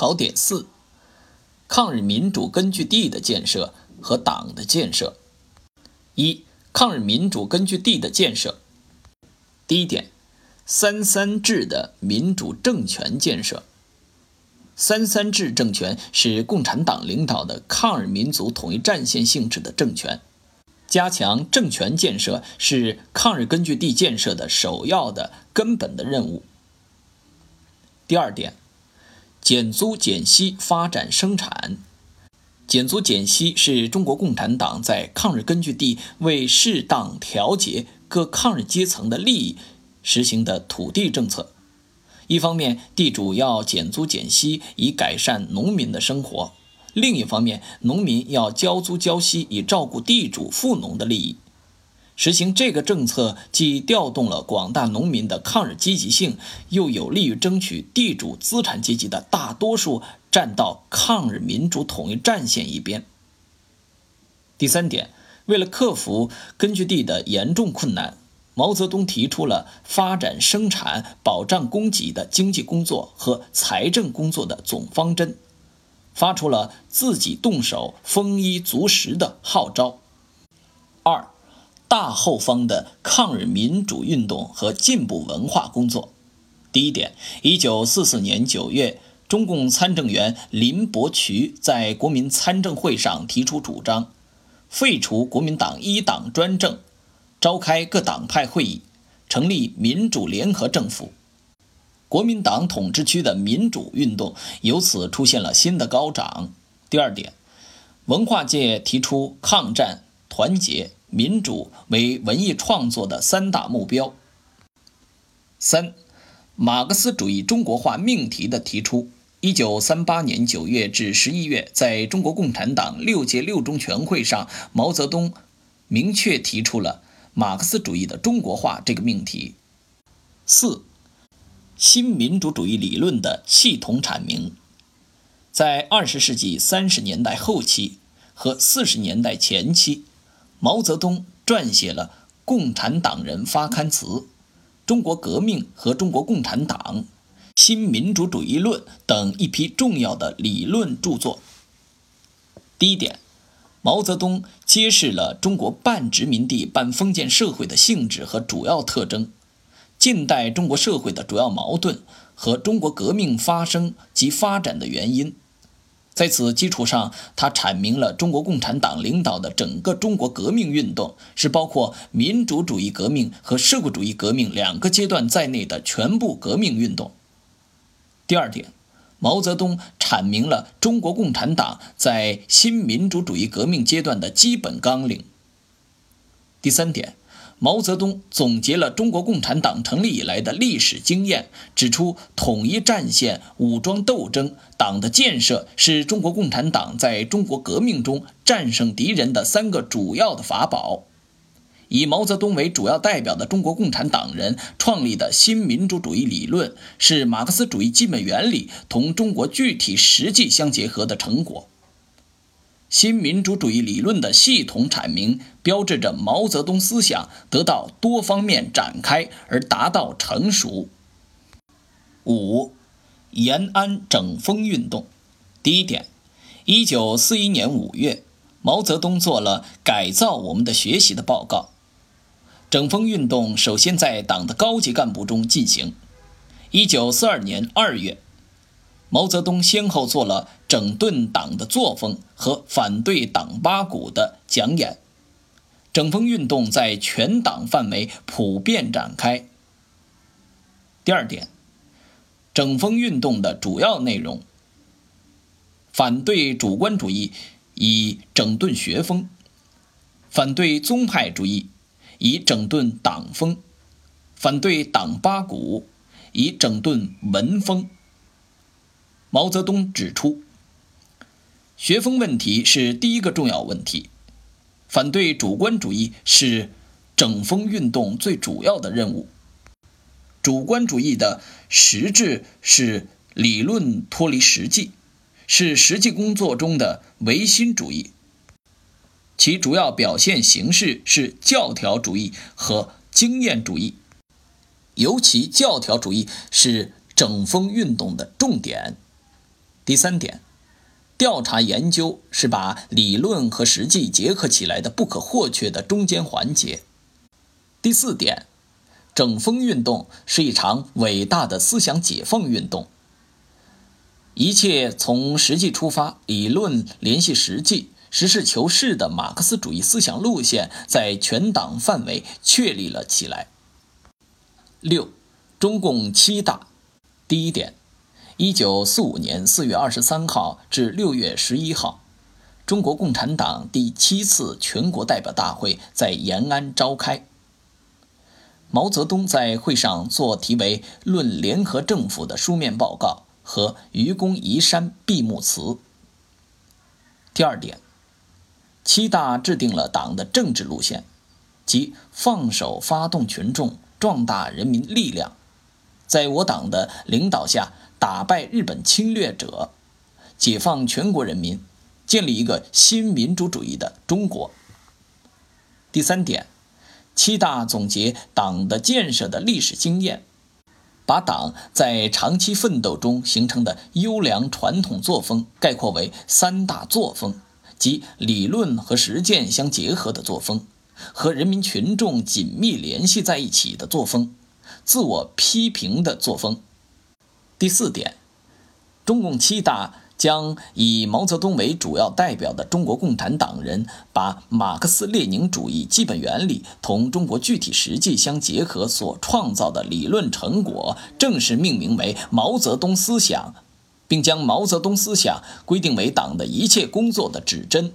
考点四：抗日民主根据地的建设和党的建设。一、抗日民主根据地的建设。第一点，三三制的民主政权建设。三三制政权是共产党领导的抗日民族统一战线性质的政权，加强政权建设是抗日根据地建设的首要的根本的任务。第二点，减租减息发展生产。减租减息是中国共产党在抗日根据地为适当调节各抗日阶层的利益实行的土地政策。一方面，地主要减租减息以改善农民的生活；另一方面，农民要交租交息以照顾地主富农的利益。实行这个政策，既调动了广大农民的抗日积极性，又有利于争取地主资产阶级的大多数站到抗日民主统一战线一边。第三点，为了克服根据地的严重困难。毛泽东提出了发展生产、保障供给的经济工作和财政工作的总方针，发出了自己动手、丰衣足食的号召。二，大后方的抗日民主运动和进步文化工作。第一点，一九四四年九月，中共参政员林伯渠在国民参政会上提出主张，废除国民党一党专政。召开各党派会议，成立民主联合政府，国民党统治区的民主运动由此出现了新的高涨。第二点，文化界提出抗战、团结、民主为文艺创作的三大目标。三，马克思主义中国化命题的提出。一九三八年九月至十一月，在中国共产党六届六中全会上，毛泽东明确提出了。马克思主义的中国化这个命题。四，新民主主义理论的系统阐明。在二十世纪三十年代后期和四十年代前期，毛泽东撰写了《共产党人发刊词》《中国革命和中国共产党》《新民主主义论》等一批重要的理论著作。第一点。毛泽东揭示了中国半殖民地半封建社会的性质和主要特征，近代中国社会的主要矛盾和中国革命发生及发展的原因。在此基础上，他阐明了中国共产党领导的整个中国革命运动是包括民主主义革命和社会主义革命两个阶段在内的全部革命运动。第二点。毛泽东阐明了中国共产党在新民主主义革命阶段的基本纲领。第三点，毛泽东总结了中国共产党成立以来的历史经验，指出统一战线、武装斗争、党的建设是中国共产党在中国革命中战胜敌人的三个主要的法宝。以毛泽东为主要代表的中国共产党人创立的新民主主义理论，是马克思主义基本原理同中国具体实际相结合的成果。新民主主义理论的系统阐明，标志着毛泽东思想得到多方面展开而达到成熟。五，延安整风运动。第一点，一九四一年五月，毛泽东做了改造我们的学习的报告。整风运动首先在党的高级干部中进行。一九四二年二月，毛泽东先后做了整顿党的作风和反对党八股的讲演。整风运动在全党范围普遍展开。第二点，整风运动的主要内容：反对主观主义，以整顿学风；反对宗派主义。以整顿党风，反对党八股，以整顿文风。毛泽东指出，学风问题是第一个重要问题，反对主观主义是整风运动最主要的任务。主观主义的实质是理论脱离实际，是实际工作中的唯心主义。其主要表现形式是教条主义和经验主义，尤其教条主义是整风运动的重点。第三点，调查研究是把理论和实际结合起来的不可或缺的中间环节。第四点，整风运动是一场伟大的思想解放运动。一切从实际出发，理论联系实际，实事求是的马克思主义思想路线在全党范围确立了起来。六，中共七大，第一点，一九四五年四月二十三号至六月十一号，中国共产党第七次全国代表大会在延安召开。毛泽东在会上作题为《论联合政府》的书面报告。和愚公移山闭幕词。第二点，七大制定了党的政治路线，即放手发动群众，壮大人民力量，在我党的领导下打败日本侵略者，解放全国人民，建立一个新民主主义的中国。第三点，七大总结党的建设的历史经验。把党在长期奋斗中形成的优良传统作风概括为三大作风，即理论和实践相结合的作风，和人民群众紧密联系在一起的作风，自我批评的作风。第四点，中共七大。将以毛泽东为主要代表的中国共产党人，把马克思列宁主义基本原理同中国具体实际相结合所创造的理论成果，正式命名为毛泽东思想，并将毛泽东思想规定为党的一切工作的指针。